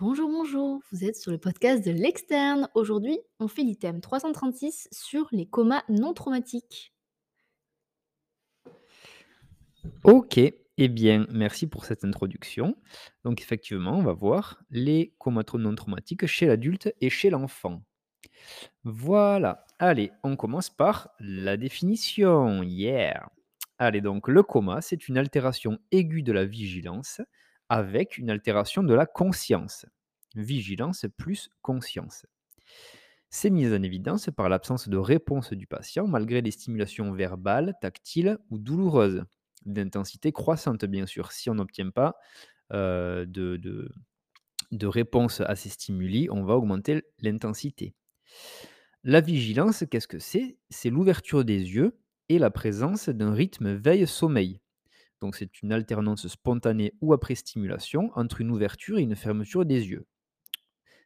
Bonjour, bonjour, vous êtes sur le podcast de l'externe. Aujourd'hui, on fait l'item 336 sur les comas non traumatiques. OK, eh bien, merci pour cette introduction. Donc effectivement, on va voir les comatoses non traumatiques chez l'adulte et chez l'enfant. Voilà, allez, on commence par la définition. Yeah! Allez, donc le coma, c'est une altération aiguë de la vigilance avec une altération de la conscience. Vigilance plus conscience. C'est mis en évidence par l'absence de réponse du patient malgré les stimulations verbales, tactiles ou douloureuses, d'intensité croissante bien sûr. Si on n'obtient pas euh, de, réponse à ces stimuli, on va augmenter l'intensité. La vigilance, qu'est-ce que c'est? C'est l'ouverture des yeux et la présence d'un rythme veille-sommeil. Donc c'est une alternance spontanée ou après stimulation entre une ouverture et une fermeture des yeux.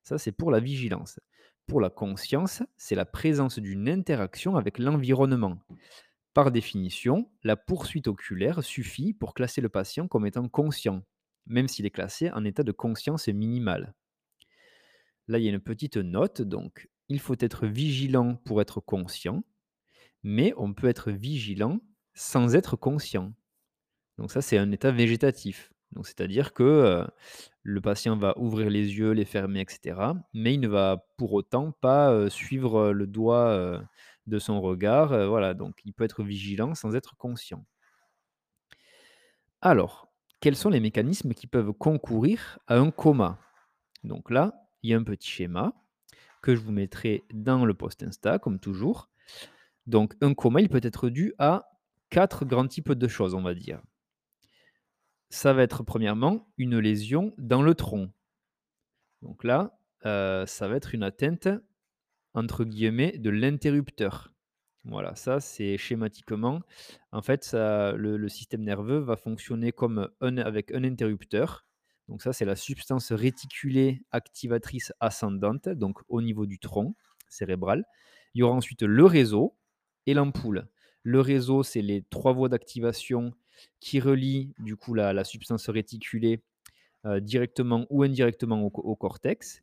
Ça, c'est pour la vigilance. Pour la conscience, c'est la présence d'une interaction avec l'environnement. Par définition, la poursuite oculaire suffit pour classer le patient comme étant conscient, même s'il est classé en état de conscience minimale. Là, il y a une petite note, donc il faut être vigilant pour être conscient, mais on peut être vigilant sans être conscient. Donc ça, c'est un état végétatif. Donc c'est-à-dire que, heu, le patient va ouvrir les yeux, les fermer et cetera, mais il ne va pour autant pas, heu, suivre, heu, le doigt, de son regard, voilà, donc il peut être vigilant sans être conscient. Alors, quels sont les mécanismes qui peuvent concourir à un coma? Donc là, il y a un petit schéma que je vous mettrai dans le post Insta comme toujours. Donc un coma, il peut être dû à 4 grands types de choses, on va dire. Ça va être premièrement une lésion dans le tronc. Donc là, heu, ça va être une atteinte, entre guillemets, de «l'interrupteur». Voilà, ça c'est schématiquement, en fait, le le système nerveux va fonctionner comme un avec un interrupteur. Donc ça, c'est la substance réticulée activatrice ascendante, donc au niveau du tronc cérébral. Il y aura ensuite le réseau et l'ampoule. Le réseau, c'est les 3 voies d'activation qui relient du coup la substance réticulée heu, directement ou indirectement au co au cortex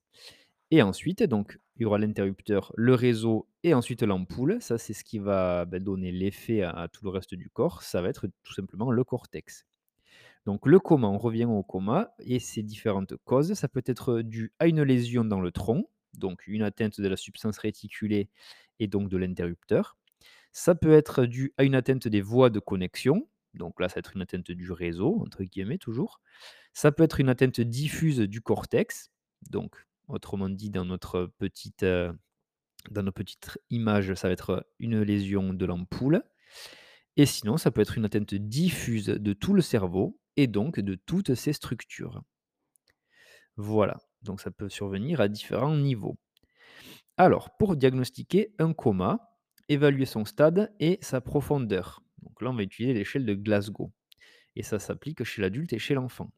et ensuite donc il y aura l'interrupteur, le réseau et ensuite l'ampoule. Ça, c'est ce qui va, bah, donner l'effet à tout le reste du corps. Ça va être tout simplement le cortex. Donc le coma, on revient au coma et ses différentes causes. Ça peut être dû à une lésion dans le tronc, donc une atteinte de la substance réticulée et donc de l'interrupteur. Ça peut être dû à une atteinte des voies de connexion, donc là, ça va être une atteinte du «réseau» entre guillemets toujours. Ça peut être une atteinte diffuse du cortex, donc autrement dit dans notre petite, heu, dans nos petites images, ça va être une lésion de l'ampoule et sinon ça peut être une atteinte diffuse de tout le cerveau et donc de toutes ses structures. Voilà, donc ça peut survenir à différents niveaux. Alors, pour diagnostiquer un coma, évaluer son stade et sa profondeur. Là, on va utiliser l'échelle de Glasgow et ça s'applique chez l'adulte et chez l'enfant.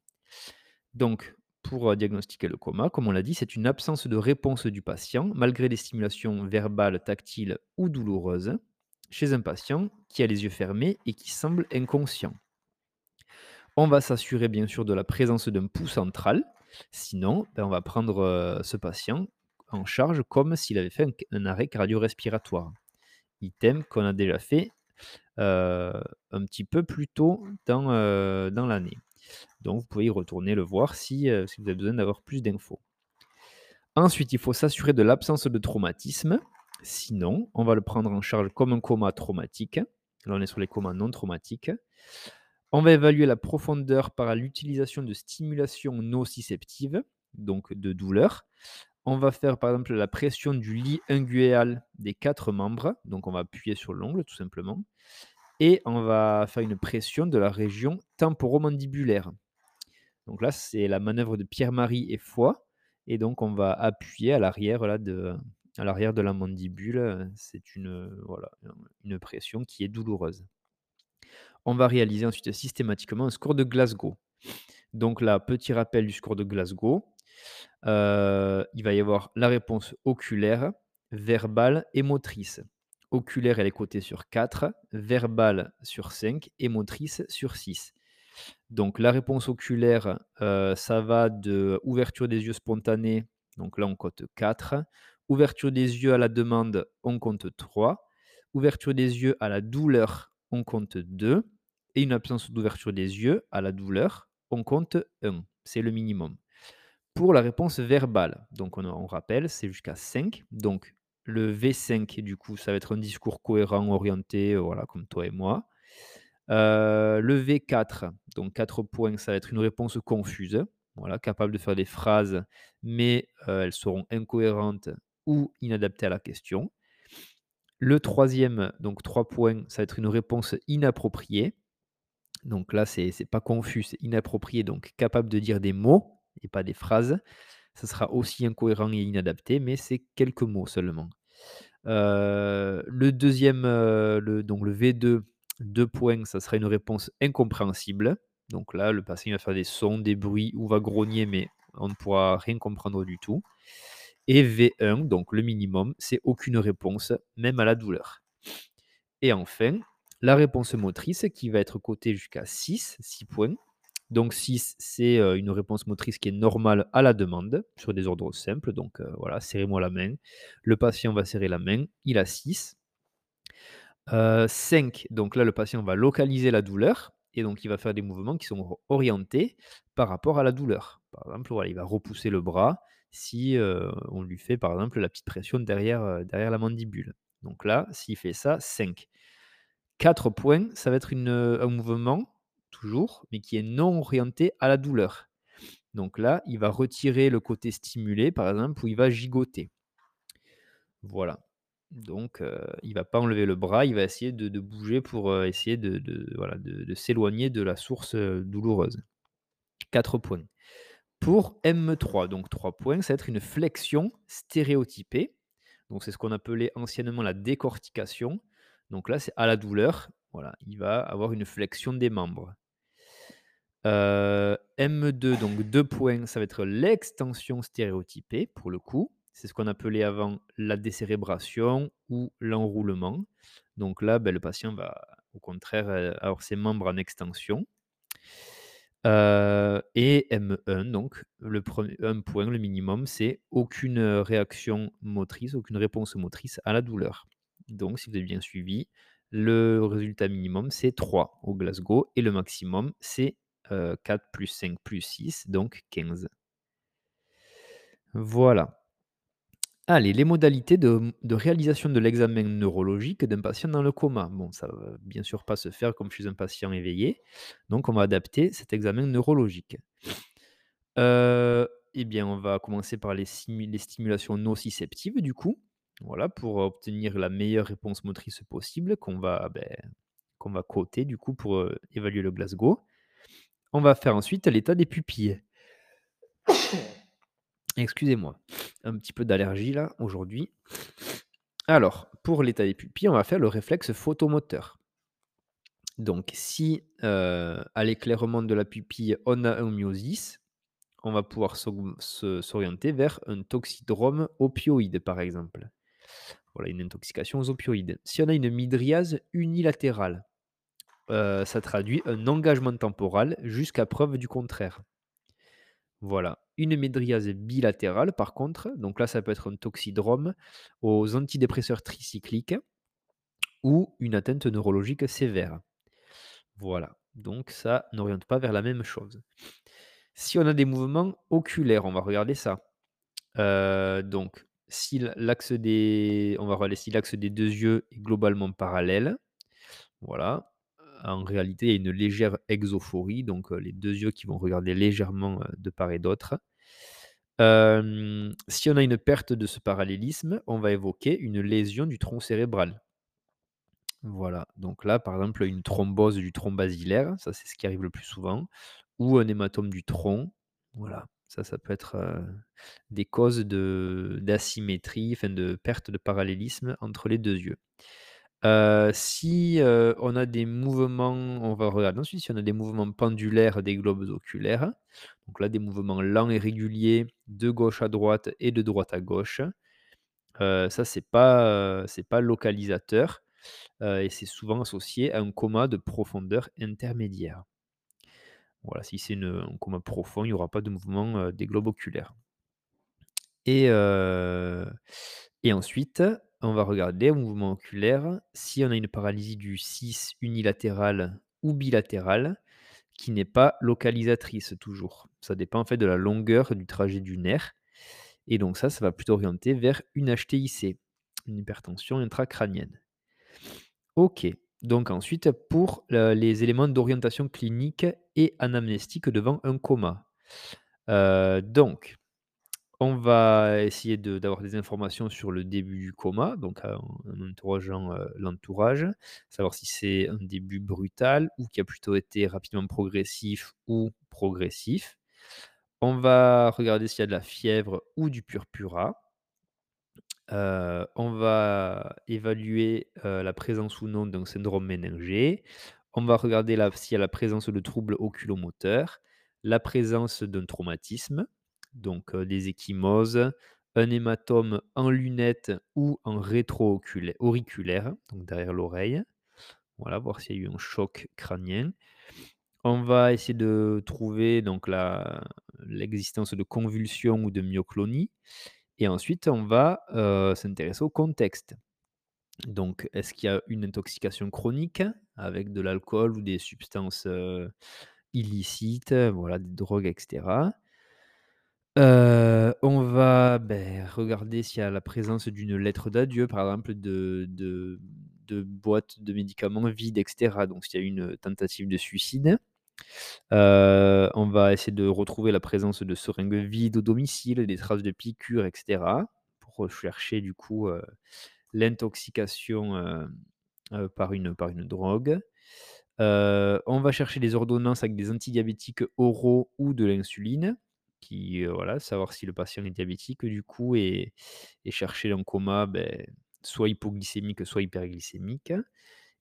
Donc, pour euh, diagnostiquer le coma, comme on l'a dit, c'est une absence de réponse du patient malgré des stimulations verbales, tactiles ou douloureuses chez un patient qui a les yeux fermés et qui semble inconscient. On va s'assurer bien sûr de la présence d'un pouls central, sinon ben, on va prendre euh, ce patient en charge comme s'il avait fait un, arrêt cardio-respiratoire. Item qu'on a déjà fait un petit peu plus tôt dans, euh, dans l'année. Donc vous pouvez y retourner le voir si, euh, si vous avez besoin d'avoir plus d'infos. Ensuite, il faut s'assurer de l'absence de traumatisme. Sinon, on va le prendre en charge comme un coma traumatique. Là, on est sur les comas non traumatiques. On va évaluer la profondeur par l'utilisation de stimulation nociceptive, donc de douleur. On va faire par exemple la pression du lit inguéal des quatre membres. Donc on va appuyer sur l'ongle tout simplement. Et on va faire une pression de la région temporomandibulaire. Donc là, c'est la manœuvre de Pierre-Marie et Foy. Et donc on va appuyer à l'arrière de, de la mandibule. C'est une, voilà, une pression qui est douloureuse. On va réaliser ensuite systématiquement un score de Glasgow. Donc là, petit rappel du score de Glasgow. Euh, il va y avoir la réponse oculaire, verbale et motrice. Oculaire, elle est cotée sur 4, verbale sur 5 et motrice sur 6. Donc la réponse oculaire, heu, ça va de ouverture des yeux spontanée, donc là on compte 4. Ouverture des yeux à la demande, on compte 3. Ouverture des yeux à la douleur, on compte 2 et une absence d'ouverture des yeux à la douleur, on compte 1. C'est le minimum. Pour la réponse verbale, donc on on rappelle, c'est jusqu'à 5. Donc le V5 du coup, ça va être un discours cohérent, orienté, voilà, comme toi et moi. Le V4, donc 4 points, ça va être une réponse confuse, voilà, capable de faire des phrases, mais elles seront incohérentes ou inadaptées à la question. Le troisième, donc 3 points, ça va être une réponse inappropriée. Donc là, c'est pas confus, c'est inapproprié, donc capable de dire des mots et pas des phrases. Ça sera aussi incohérent et inadapté, mais c'est quelques mots seulement. Le deuxième, donc le V2, 2 points, ça sera une réponse incompréhensible. Donc là, le patient va faire des sons, des bruits ou va grogner, mais on ne pourra rien comprendre du tout. Et V1, donc le minimum, c'est aucune réponse, même à la douleur. Et enfin, la réponse motrice qui va être cotée jusqu'à 6, 6 points. Donc 6, c'est une réponse motrice qui est normale à la demande, sur des ordres simples. Donc voilà, serrez-moi la main. Le patient va serrer la main, il a 6. 5, euh, donc là, le patient va localiser la douleur et donc il va faire des mouvements qui sont orientés par rapport à la douleur. Par exemple, voilà, il va repousser le bras si on lui fait par exemple la petite pression derrière, derrière la mandibule. Donc là, s'il fait ça, 5. 4 points, ça va être un mouvement, mais qui est non orienté à la douleur. Donc là, il va retirer le côté stimulé, par exemple, ou il va gigoter. Voilà. Donc, il il va pas enlever le bras, il va essayer de bouger pour, essayer de voilà, de s'éloigner de la source, douloureuse. 4 points. Pour M3, donc 3 points, ça va être une flexion stéréotypée. Donc c'est ce qu'on appelait anciennement la décortication. Donc là, c'est à la douleur, voilà, il va avoir une flexion des membres. M2, donc 2 points, ça va être l'extension stéréotypée pour le coup. C'est ce qu'on appelait avant la décérébration ou l'enroulement. Donc là, ben, le patient va au contraire euh, avoir ses membres en extension. Euh, et M1, donc le premier, point, le minimum, c'est aucune réaction motrice, aucune réponse motrice à la douleur. Donc, si vous avez bien suivi, le résultat minimum, c'est 3 au Glasgow et le maximum, c'est 4 euh, plus 5 plus 6, donc 15. Voilà. Allez, les modalités de, réalisation de l'examen neurologique d'un patient dans le coma. Bon, ça va bien sûr pas se faire comme chez un patient éveillé, donc on va adapter cet examen neurologique. Euh, eh bien, on va commencer par les, stimulations nociceptives, du coup, voilà, pour obtenir la meilleure réponse motrice possible qu'on va, ben, qu'on va coter, du coup, pour euh, évaluer le Glasgow. On va faire ensuite l'état des pupilles. Excusez-moi, un petit peu d'allergie là aujourd'hui. Alors, pour l'état des pupilles, on va faire le réflexe photomoteur. Donc, si euh, à l'éclairement de la pupille, on a un myosis, on va pouvoir s'orienter vers un toxydrome opioïde, par exemple. Voilà, une intoxication aux opioïdes. Si on a une midriase unilatérale, euh, ça traduit un engagement temporal jusqu'à preuve du contraire. Voilà. Une médriase bilatérale, par contre, donc là, ça peut être un toxydrome aux antidépresseurs tricycliques ou une atteinte neurologique sévère. Voilà. Donc ça n'oriente pas vers la même chose. Si on a des mouvements oculaires, on va regarder ça. Euh, donc, si l'axe des, on va regarder si l'axe des deux yeux est globalement parallèle. Voilà en réalité, il y a une légère exophorie, donc les deux yeux qui vont regarder légèrement de part et d'autre. si on a une perte de ce parallélisme, on va évoquer une lésion du tronc cérébral. Voilà, donc là, par exemple, une thrombose du tronc basilaire, ça c'est ce qui arrive le plus souvent, ou un hématome du tronc. Voilà, ça, ça peut être des causes d'asymétrie, enfin de perte de parallélisme entre les deux yeux. Euh, si, euh, on a des mouvements on va regarder ensuite on a des mouvements pendulaires des globes oculaires. Donc là, des mouvements lents et réguliers de gauche à droite et de droite à gauche. Euh, ça, c'est pas, pas localisateur, et c'est souvent associé à un coma de profondeur intermédiaire. Voilà, si c'est un coma profond, il y aura pas de mouvement, des globes oculaires. Et et ensuite, on va regarder au mouvement oculaire si on a une paralysie du 6 unilatérale ou bilatérale qui n'est pas localisatrice toujours. Ça dépend en fait de la longueur du trajet du nerf et donc ça, ça va plutôt orienter vers une HTIC, une hypertension intracrânienne. OK, donc ensuite pour, heu, les éléments d'orientation clinique et anamnestique devant un coma. Heu, donc on va essayer d'avoir des informations sur le début du coma, donc en interrogeant, heu, l'entourage, savoir si c'est un début brutal ou qui a plutôt été rapidement progressif ou progressif. On va regarder s'il y a de la fièvre ou du purpura. Heu, on va évaluer, heu, la présence ou non d'un syndrome méningé. On va regarder s'il y a la présence de troubles oculomoteurs, la présence d'un traumatisme, donc des ecchymoses, un hématome en lunette ou en rétro-auriculaire, donc derrière l'oreille. Voilà, voir s'il y a eu un choc crânien. On va essayer de trouver donc l'existence de convulsions ou de myoclonies et ensuite on va, s'intéresser au contexte. Donc est-ce qu'il y a une intoxication chronique avec de l'alcool ou des substances, illicites, voilà, des drogues et cetera? Heu, on va, beh, regarder s'il y a la présence d'une lettre d'adieu, par exemple de de de médicaments vides et cetera, donc s'il y a une tentative de suicide. Heu, on va essayer de retrouver la présence de seringues vides au domicile, des traces de piqûres et cetera, pour rechercher du coup, heu, l'intoxication, par une drogue. On va chercher des ordonnances avec des antidiabétiques oraux ou de l'insuline voilà, savoir si le patient est diabétique du coup et chercher un coma, beh, soit hypoglycémique, soit hyperglycémique.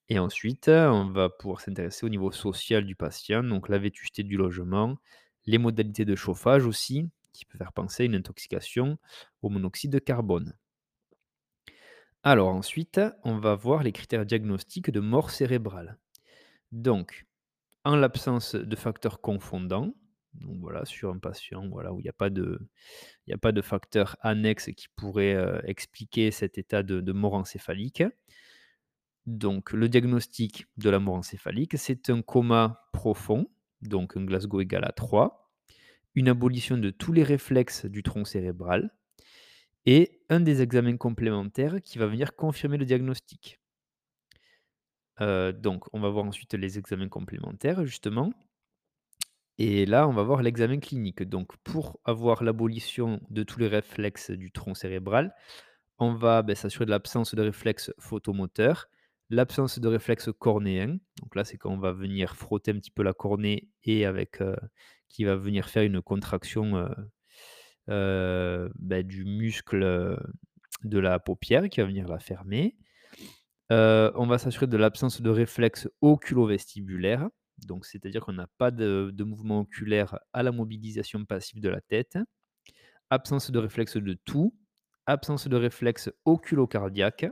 Et ensuite, on va pouvoir s'intéresser au niveau social du patient, donc la vétusté du logement, les modalités de chauffage aussi, qui peut faire penser à une intoxication au monoxyde de carbone. Alors ensuite, on va voir les critères diagnostiques de mort cérébrale. Donc, en l'absence de facteurs confondants, donc voilà, sur un patient, voilà, où il y a pas de il a pas de facteurs annexes qui pourraient, heu, expliquer cet état de de mort encéphalique. Donc le diagnostic de la mort encéphalique, c'est un coma profond, donc un Glasgow égal à 3, une abolition de tous les réflexes du tronc cérébral et un des examens complémentaires qui va venir confirmer le diagnostic. Heu, donc on va voir ensuite les examens complémentaires justement et là, on va voir l'examen clinique. Donc pour avoir l'abolition de tous les réflexes du tronc cérébral, on va, beh, s'assurer de l'absence de réflexes photomoteurs, l'absence de réflexes cornéens. Donc là, c'est quand on va venir frotter un petit peu la cornée et avec, heu, qui va venir faire une contraction, heu heu, bah, du muscle, de la paupière qui va venir la fermer. On va s'assurer de l'absence de réflexes oculovestibulaires, donc c'est-à-dire qu'on n'a pas de mouvement oculaire à la mobilisation passive de la tête. Absence de réflexe de toux, absence de réflexe oculocardiaque.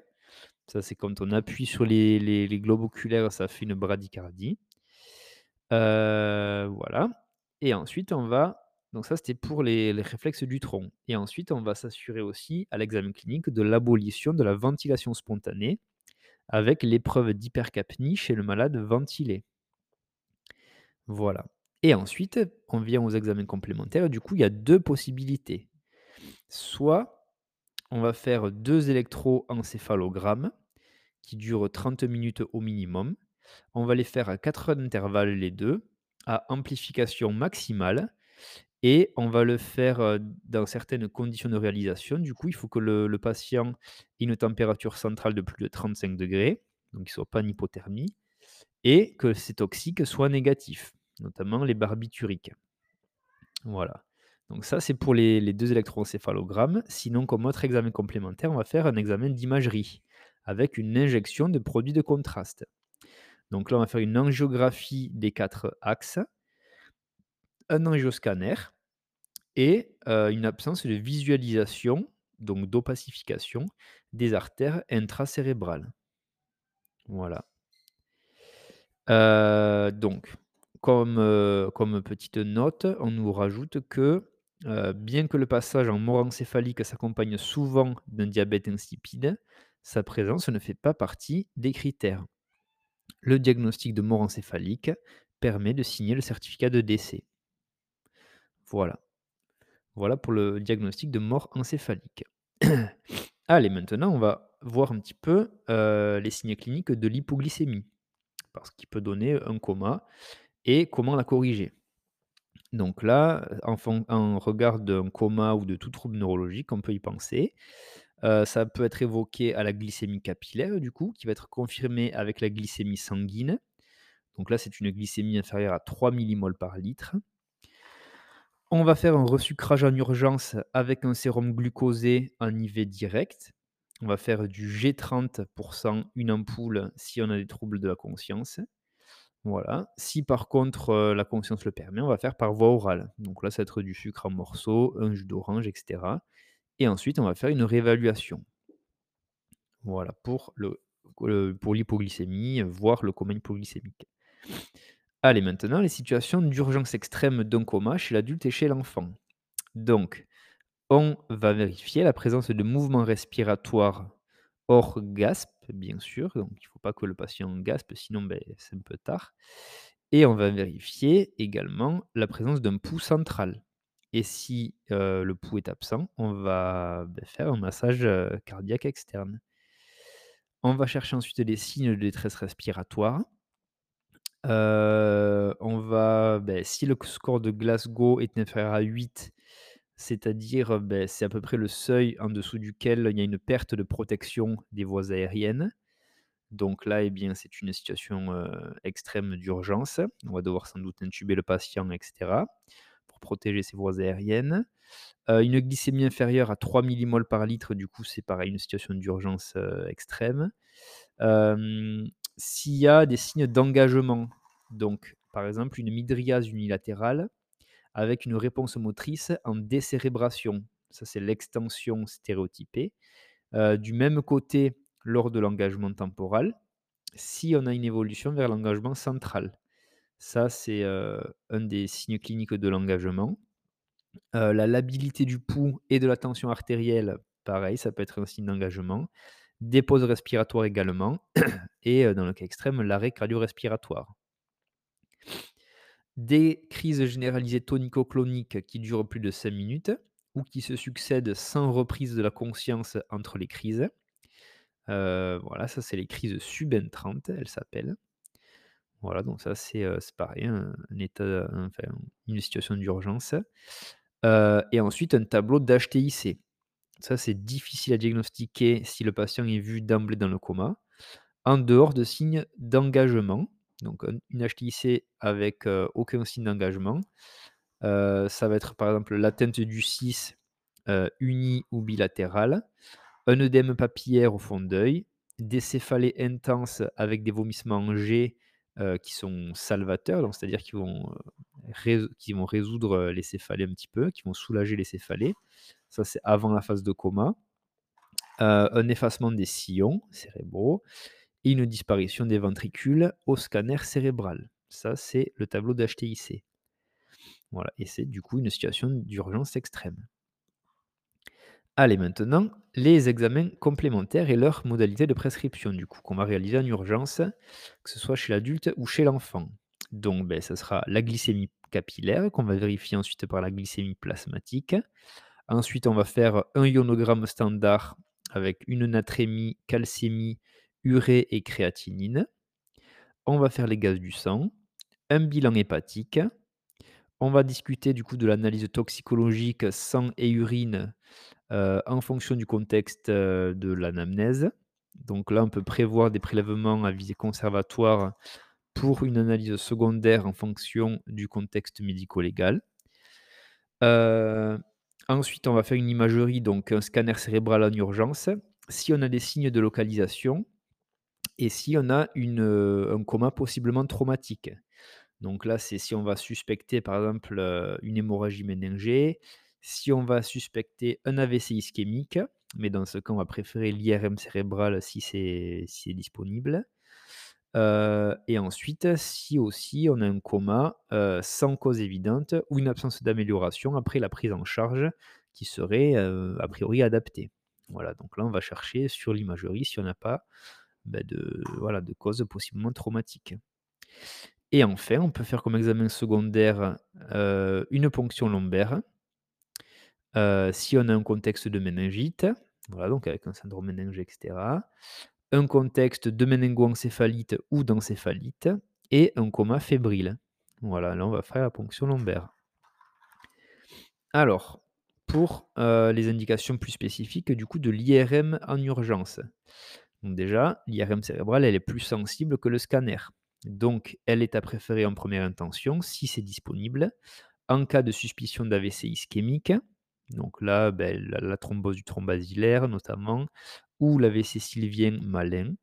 Ça, c'est quand on appuie sur les globes oculaires, ça fait une bradycardie. Heu, voilà et ensuite on va donc ça, c'était pour les réflexes du tronc et ensuite on va s'assurer aussi à l'examen clinique de l'abolition de la ventilation spontanée avec l'épreuve d'hypercapnie chez le malade ventilé. Voilà et ensuite, on vient aux examens complémentaires. Du coup, il y a 2 possibilités. Soit on va faire 2 électroencéphalogrammes qui durent 30 minutes au minimum. On va les faire à 4 heures d'intervalle les 2, à amplification maximale et on va le faire, heu, dans certaines conditions de réalisation. Du coup, il faut que le patient ait une température centrale de plus de 35 degrés, donc qu'il ne soit pas en hypothermie et que ces toxiques soient négatifs, notamment les barbituriques. Voilà. Donc ça, c'est pour les 2 électroencéphalogrammes. Sinon, comme autre examen complémentaire, on va faire un examen d'imagerie avec une injection de produits de contraste. Donc là, on va faire une angiographie des 4 axes, un angioscanner et heu, une absence de visualisation, donc d'opacification des artères intracérébrales. Voilà. Heu, donc comme, heu, comme petite note, on nous rajoute que, heu, bien que le passage en mort encéphalique s'accompagne souvent d'un diabète insipide, sa présence ne fait pas partie des critères. Le diagnostic de mort encéphalique permet de signer le certificat de décès. Voilà. Voilà pour le diagnostic de mort encéphalique. Allez, maintenant, on va voir un petit peu, heu, les signes cliniques de l'hypoglycémie, parce qu'il peut donner un coma et comment la corriger. Donc là, en regard d'un coma ou de tout trouble neurologique, on peut y penser. Heu, ça peut être évoqué à la glycémie capillaire du coup, qui va être confirmée avec la glycémie sanguine. Donc là, c'est une glycémie inférieure à 3 millimoles par litre. On va faire un resucrage en urgence avec un sérum glucosé en IV direct. On va faire du G30 pour 100, une ampoule si on a des troubles de la conscience. Voilà. Si par contre, heu, la conscience le permet, on va faire par voie orale. Donc là, ça va être du sucre en morceaux, un jus d'orange et cetera et ensuite on va faire une réévaluation. Voilà pour pour l'hypoglycémie, voire le coma hypoglycémique. Allez, maintenant les situations d'urgence extrême d'un coma chez l'adulte et chez l'enfant. Donc, on va vérifier la présence de mouvements respiratoires hors gasp, bien sûr, donc il ne faut pas que le patient gaspe, sinon, beh, c'est un peu tard et on va vérifier également la présence d'un pouls central et si, heu, le pouls est absent, on va, beh, faire un massage, heu, cardiaque externe. On va chercher ensuite des signes de détresse respiratoire. Heu, on va, beh, si le score de Glasgow est inférieur à 8, c'est-à-dire, beh, c'est à peu près le seuil en dessous duquel il y a une perte de protection des voies aériennes. Donc là, eh bien, c'est une situation, heu, extrême d'urgence. On va devoir sans doute intuber le patient et cetera, pour protéger ses voies aériennes. Heu, une glycémie inférieure à 3 millimoles par litre, du coup, c'est pareil, une situation d'urgence, extrême. S'il y a des signes d'engagement, donc par exemple une mydriase unilatérale avec une réponse motrice en décérébration. Ça, c'est l'extension stéréotypée. Heu, du même côté, lors de l'engagement temporal, si on a une évolution vers l'engagement central. Ça, c'est, heu, un des signes cliniques de l'engagement. Heu, la labilité du pouls et de la tension artérielle, pareil, ça peut être un signe d'engagement. Des pauses respiratoires également et dans le cas extrême, l'arrêt cardio-respiratoire. Des crises généralisées tonico-cloniques qui durent plus de 5 minutes ou qui se succèdent sans reprise de la conscience entre les crises. Heu, voilà, ça c'est les crises subentrantes, elles s'appellent. Voilà, donc ça c'est, c'est pareil, un état, une situation d'urgence. Heu et ensuite un tableau d'HTIC. Ça, c'est difficile à diagnostiquer si le patient est vu d'emblée dans le coma, en dehors de signes d'engagement. Donc un une HTIC avec, aucun signe d'engagement. Ça va être par exemple l'atteinte du 6, heu, uni ou bilatéral, un œdème papillaire au fond d'œil, des céphalées intenses avec des vomissements en jet, qui sont salvateurs, c'est-à-dire qui vont, qui vont résoudre, les céphalées un petit peu, qui vont soulager les céphalées. Ça, c'est avant la phase de coma. Un effacement des sillons cérébraux et une disparition des ventricules au scanner cérébral. Ça, c'est le tableau d'HTIC. Voilà et c'est du coup une situation d'urgence extrême. Allez maintenant, les examens complémentaires et leurs modalités de prescription du coup qu'on va réaliser en urgence, que ce soit chez l'adulte ou chez l'enfant. Donc beh, ça sera la glycémie capillaire qu'on va vérifier ensuite par la glycémie plasmatique. Ensuite, on va faire un ionogramme standard avec une natrémie, calcémie, urée et créatinine. On va faire les gaz du sang, un bilan hépatique. On va discuter du coup de l'analyse toxicologique sang et urine, heu, en fonction du contexte, heu, de l'anamnèse. Donc là, on peut prévoir des prélèvements à visée conservatoire pour une analyse secondaire en fonction du contexte médico-légal. Heu, ensuite, on va faire une imagerie, donc un scanner cérébral en urgence, si on a des signes de localisation et si on a un coma possiblement traumatique. Donc là, c'est si on va suspecter, par exemple, une hémorragie méningée, si on va suspecter un AVC ischémique, mais dans ce cas, on va préférer l'IRM cérébral si c'est disponible. Et ensuite, si aussi on a un coma, sans cause évidente ou une absence d'amélioration après la prise en charge qui serait, a priori adaptée. Voilà, donc là, on va chercher sur l'imagerie si on n'a pas, bah, de voilà, de cause possiblement traumatique. Et enfin, on peut faire comme examen secondaire, heu, une ponction lombaire. Heu, si on a un contexte de méningite, voilà, donc avec un syndrome méningé et cetera. Un contexte de méningoencéphalite ou d'encéphalite et un coma fébrile. Voilà, là, on va faire la ponction lombaire. Alors, pour, heu, les indications plus spécifiques, du coup, de l'IRM en urgence. Déjà, l'IRM cérébrale, elle est plus sensible que le scanner. Donc elle est à préférer en première intention si c'est disponible, en cas de suspicion d'AVC ischémique. Donc là, beh, la thrombose du tronc basilaire notamment ou l'AVC sylvien malin.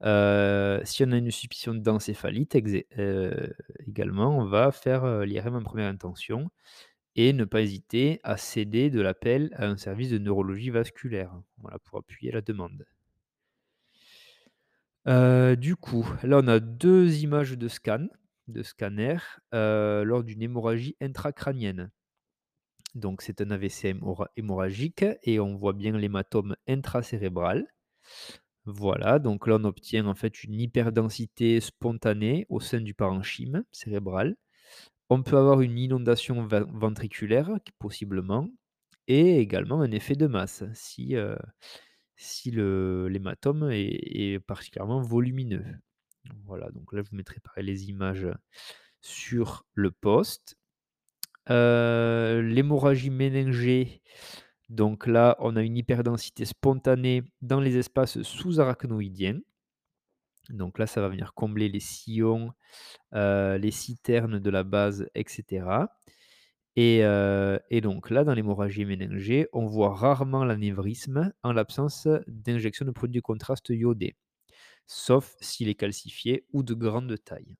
Heu, si on a une suspicion d'encéphalite heu, également, on va faire, heu, l'IRM en première intention et ne pas hésiter à céder de l'appel à un service de neurologie vasculaire, pour appuyer la demande. Heu, du coup, là, on a 2 images de scan, de scanner, heu, lors d'une hémorragie intracrânienne. Donc c'est un AVC hémorra hémorragique et on voit bien l'hématome intracérébral. Voilà, donc là, on obtient en fait une hyperdensité spontanée au sein du parenchyme cérébral. On peut avoir une inondation ven ventriculaire, possiblement et également un effet de masse heu, si l'hématome est particulièrement volumineux. Voilà, donc là, je vous mettrai pareil les images sur le post. Heu, l'hémorragie méningée, donc là, on a une hyperdensité spontanée dans les espaces sous-arachnoïdiens. Donc là, ça va venir combler les sillons, heu, les citernes de la base et cetera et heu et donc là, dans l'hémorragie méningée, on voit rarement l'anévrisme en l'absence d'injection de produits de contraste iodés, sauf s'il est calcifié ou de grande taille.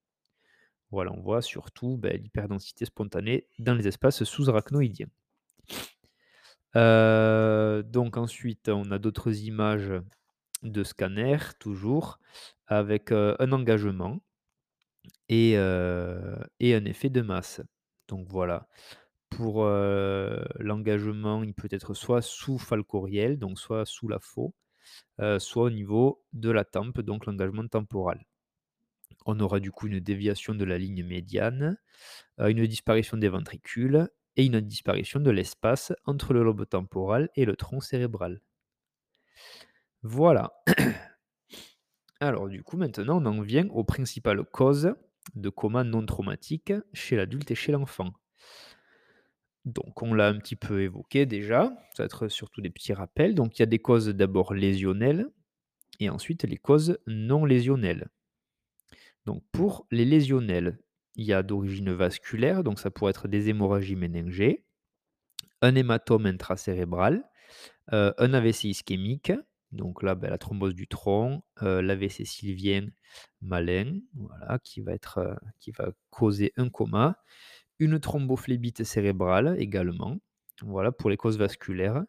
Voilà, on voit surtout, beh, l'hyperdensité spontanée dans les espaces sous-arachnoïdiens. Heu, donc ensuite, on a d'autres images de scanner, toujours, avec, heu, un engagement et un effet de masse. Donc voilà, pour, heu, l'engagement, il peut être soit sous-falcoriel, donc soit sous la faux, heu, soit au niveau de la tempe, donc l'engagement temporal. On aura du coup une déviation de la ligne médiane, heu, une disparition des ventricules et une disparition de l'espace entre le lobe temporal et le tronc cérébral. Voilà. Alors du coup, maintenant, on en vient aux principales causes de coma non traumatique chez l'adulte et chez l'enfant. Donc on l'a un petit peu évoqué déjà, ça va être surtout des petits rappels. Donc il y a des causes d'abord lésionnelles et ensuite les causes non lésionnelles. Donc pour les lésionnelles, il y a d'origine vasculaire, donc ça pourrait être des hémorragies méningées, un hématome intracérébral, heu, un AVC ischémique, donc là, bah, la thrombose du tronc, heu, l'AVC sylvien malin, voilà, qui va être, heu, qui va causer un coma, une thrombophlébite cérébrale également, voilà pour les causes vasculaires.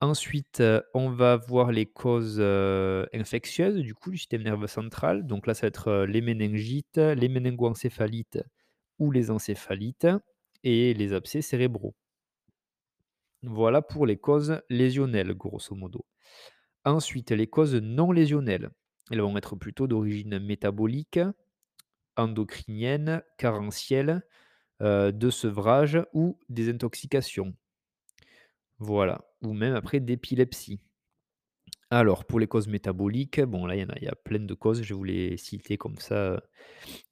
Ensuite, heu, on va voir les causes, heu, infectieuses du coup du système nerveux central. Donc là, ça va être, heu, les méningites, les méningoencéphalites ou les encéphalites et les abcès cérébraux. Voilà pour les causes lésionnelles, grosso modo. Ensuite, les causes non lésionnelles, elles vont être plutôt d'origine métabolique, endocrinienne, carentielle, heu, de sevrage ou des intoxications. Voilà, ou même après d'épilepsie. Alors pour les causes métaboliques, bon là, il y en a plein de causes, je vous les citer comme ça, heu,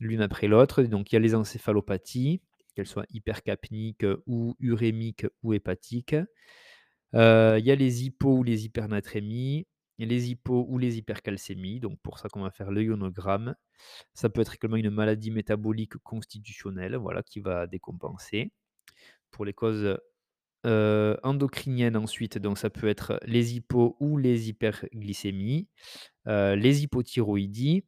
l'une après l'autre. Donc il y a les encéphalopathies, qu'elles soient hypercapniques, heu, ou urémiques ou hépatiques. Il y a les hypos ou les hypernatrémies, les hypos ou les hypercalcémies, donc pour ça qu'on va faire l'ionogramme. Ça peut être également une maladie métabolique constitutionnelle, voilà, qui va décompenser. Pour les causes, heu, endocriniennes ensuite, donc ça peut être les hypos ou les hyperglycémies, heu, les hypothyroïdies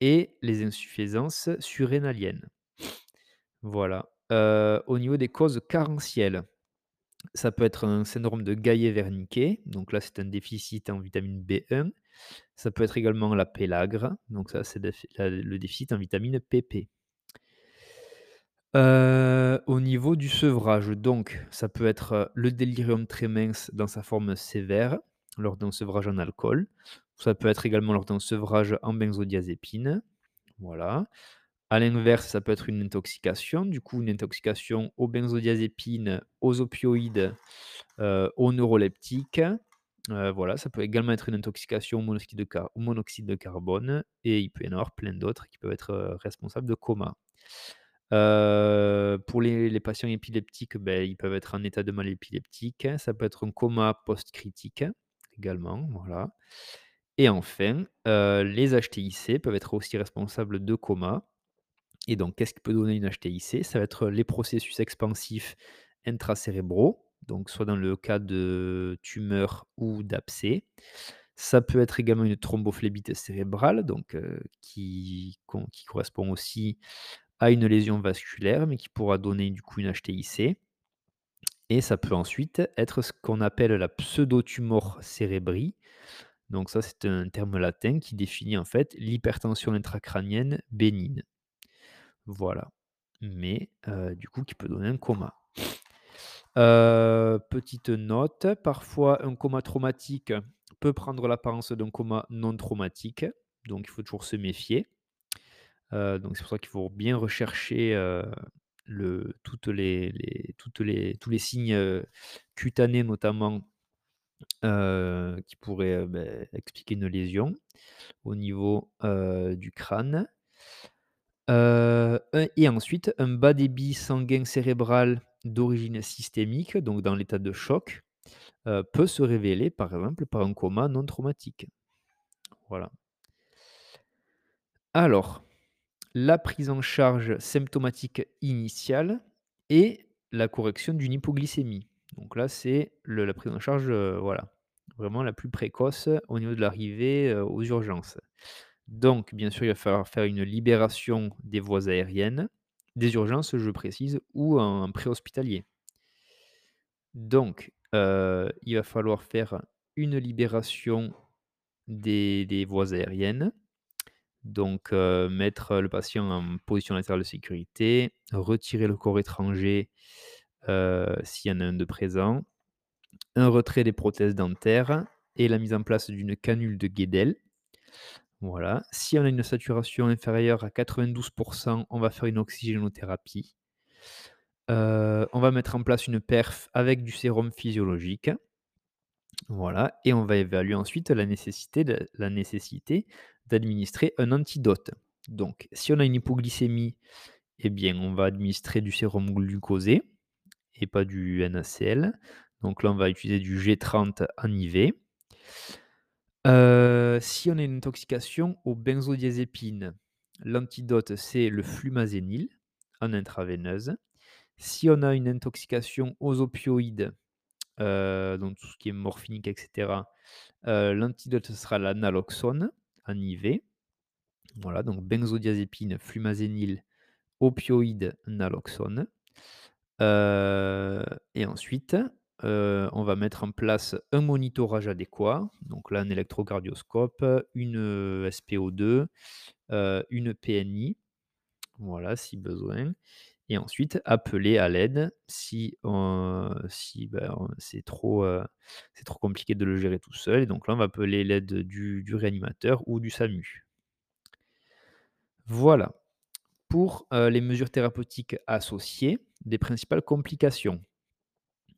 et les insuffisances surrénaliennes. Voilà. Heu, au niveau des causes carentielles Ça peut être un syndrome de Guillet-Wernicke, donc là, c'est un déficit en vitamine B1. Ça peut être également la pélagre, donc ça, c'est le déficit en vitamine PP. Heu, au niveau du sevrage, donc ça peut être, heu, le délirium tremens dans sa forme sévère, lors d'un sevrage en alcool. Ça peut être également lors d'un sevrage en benzodiazépines, voilà. À l'inverse, ça peut être une intoxication, du coup, une intoxication aux benzodiazépines, aux opioïdes, heu, aux neuroleptiques. Heu, voilà, ça peut également être une intoxication au monoxyde de carbone et il peut y en avoir plein d'autres qui peuvent être, heu, responsables de coma. Pour les patients épileptiques, beh, ils peuvent être en état de mal épileptique. Ça peut être un coma post-critique également, voilà et enfin, les HTIC peuvent être aussi responsables de coma et donc qu'est-ce qui peut donner une HTIC? Ça va être les processus expansifs intracérébraux, donc soit dans le cas de tumeurs ou d'abcès. Ça peut être également une thrombophlébite cérébrale, donc heu, qui correspond aussi à une lésion vasculaire, mais qui pourra donner du coup une HTIC et ça peut ensuite être ce qu'on appelle la pseudotumore cerebri. Donc ça, c'est un terme latin qui définit en fait l'hypertension intracrânienne bénigne. Voilà, mais du coup qui peut donner un coma. Petite note, parfois un coma traumatique peut prendre l'apparence d'un coma non traumatique, donc il faut toujours se méfier. Donc c'est pour ça qu'il faut bien rechercher, tous les signes, cutanés notamment, qui pourraient, beh, expliquer une lésion au niveau, du crâne. Un et ensuite un bas débit sanguin cérébral d'origine systémique, donc dans l'état de choc, heu, peut se révéler par exemple par un coma non traumatique. Voilà. Alors, la prise en charge symptomatique initiale et la correction d'une hypoglycémie. Donc là, c'est la prise en charge, heu, voilà, vraiment la plus précoce au niveau de l'arrivée, aux urgences. Donc bien sûr, il va falloir faire une libération des voies aériennes, des urgences, je précise, ou en préhospitalier. Donc, heu, il va falloir faire une libération des voies aériennes. Donc, heu, mettre le patient en position latérale de sécurité, retirer le corps étranger, heu, s'il y en a un de présent, un retrait des prothèses dentaires et la mise en place d'une canule de Guedel. Voilà. Si on a une saturation inférieure à 92% on va faire une oxygénothérapie. Heu, on va mettre en place une perf avec du sérum physiologique. Voilà et on va évaluer ensuite la nécessité de la nécessité d'administrer un antidote. Donc si on a une hypoglycémie, eh bien, on va administrer du sérum glucosé et pas du NaCl. Donc là, on va utiliser du G30 en IV. Heu, si on a une intoxication aux benzodiazépines, l'antidote, c'est le flumazenil en intraveineuse. Si on a une intoxication aux opioïdes, heu, donc tout ce qui est morphinique et cetera, heu, l'antidote, ce sera la naloxone en IV. Voilà, donc benzodiazépine, flumazenil, opioïdes, naloxone. Et ensuite, heu, on va mettre en place un monitorage adéquat. Donc là, un électrocardioscope, une, heu, SpO2, heu, une PNI, voilà, si besoin et ensuite appeler à l'aide si, ben, c'est trop, compliqué de le gérer tout seul et donc là, on va appeler l'aide du du réanimateur ou du SAMU. Voilà pour, les mesures thérapeutiques associées, des principales complications.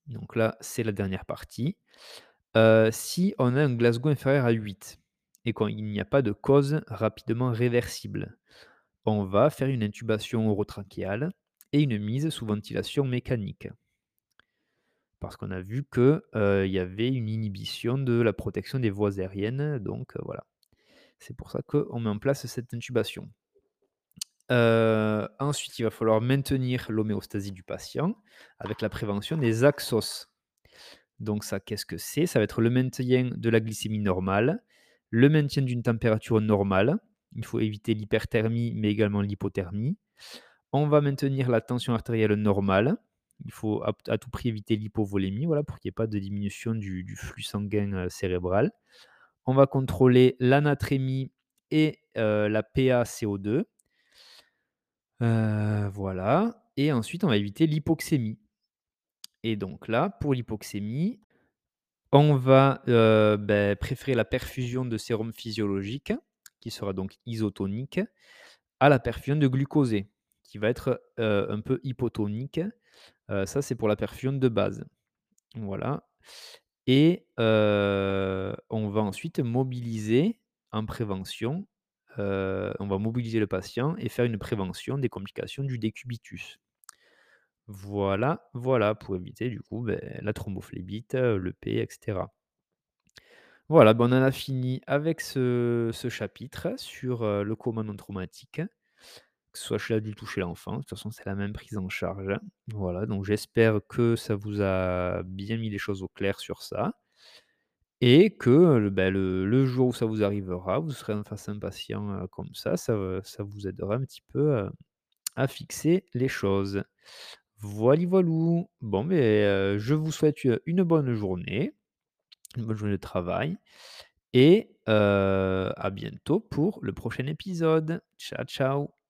Donc là, c'est la dernière partie. Si on a un Glasgow inférieur à 8 et qu'il n'y a pas de cause rapidement réversible, on va faire une intubation orotrachéale et une mise sous ventilation mécanique. Parce qu'on a vu que, heu, il y avait une inhibition de la protection des voies aériennes, donc voilà. C'est pour ça qu'on met en place cette intubation. Heu, ensuite, il va falloir maintenir l'homéostasie du patient avec la prévention des axos. Donc ça, qu'est-ce que c'est? Ça va être le maintien de la glycémie normale, le maintien d'une température normale. Il faut éviter l'hyperthermie, mais également l'hypothermie. On va maintenir la tension artérielle normale Il faut à tout prix éviter l'hypovolémie, voilà, pour qu'il y ait pas de diminution du flux sanguin, heu, cérébral. On va contrôler l'anatrémie et heu, la PaCO2. Heu, voilà et ensuite on va éviter l'hypoxémie et donc là, pour l'hypoxémie, on va, heu, beh, préférer la perfusion de sérum physiologique, qui sera donc isotonique, à la perfusion de glucosé, qui va être, heu, un peu hypotonique. Ça, c'est pour la perfusion de base. Voilà et on va ensuite mobiliser en prévention, heu, on va mobiliser le patient et faire une prévention des complications du décubitus. Voilà, voilà, pour éviter du coup, beh, la thrombophlébite, heu, le P et cetera. Voilà, ben, on en a fini avec ce chapitre sur, heu, le coma non traumatique, que ce soit chez l'adulte ou chez l'enfant. De toute façon, c'est la même prise en charge. Voilà, donc j'espère que ça vous a bien mis les choses au clair sur ça et que, le bah, le le jour où ça vous arrivera, vous serez en face à un patient, heu, comme ça, ça, vous aidera un petit peu, à fixer les choses. Voili voilou. Bon, heu, je vous souhaite, une bonne journée, une bonne journée de travail et à bientôt pour le prochain épisode. Ciao, ciao.